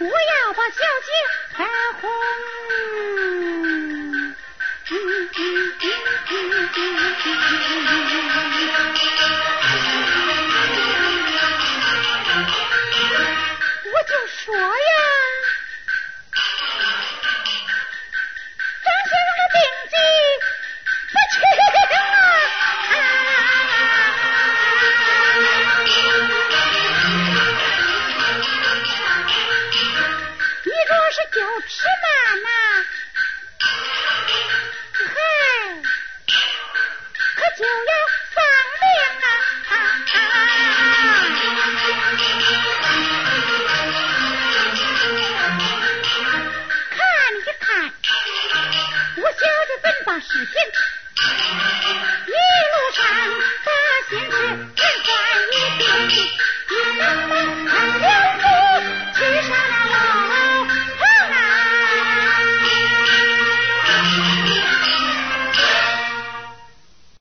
我要把小姐看红，我就说呀。要吃嘛嘛嗨可就要商量啊啊啊啊。看一看。我教你怎把事情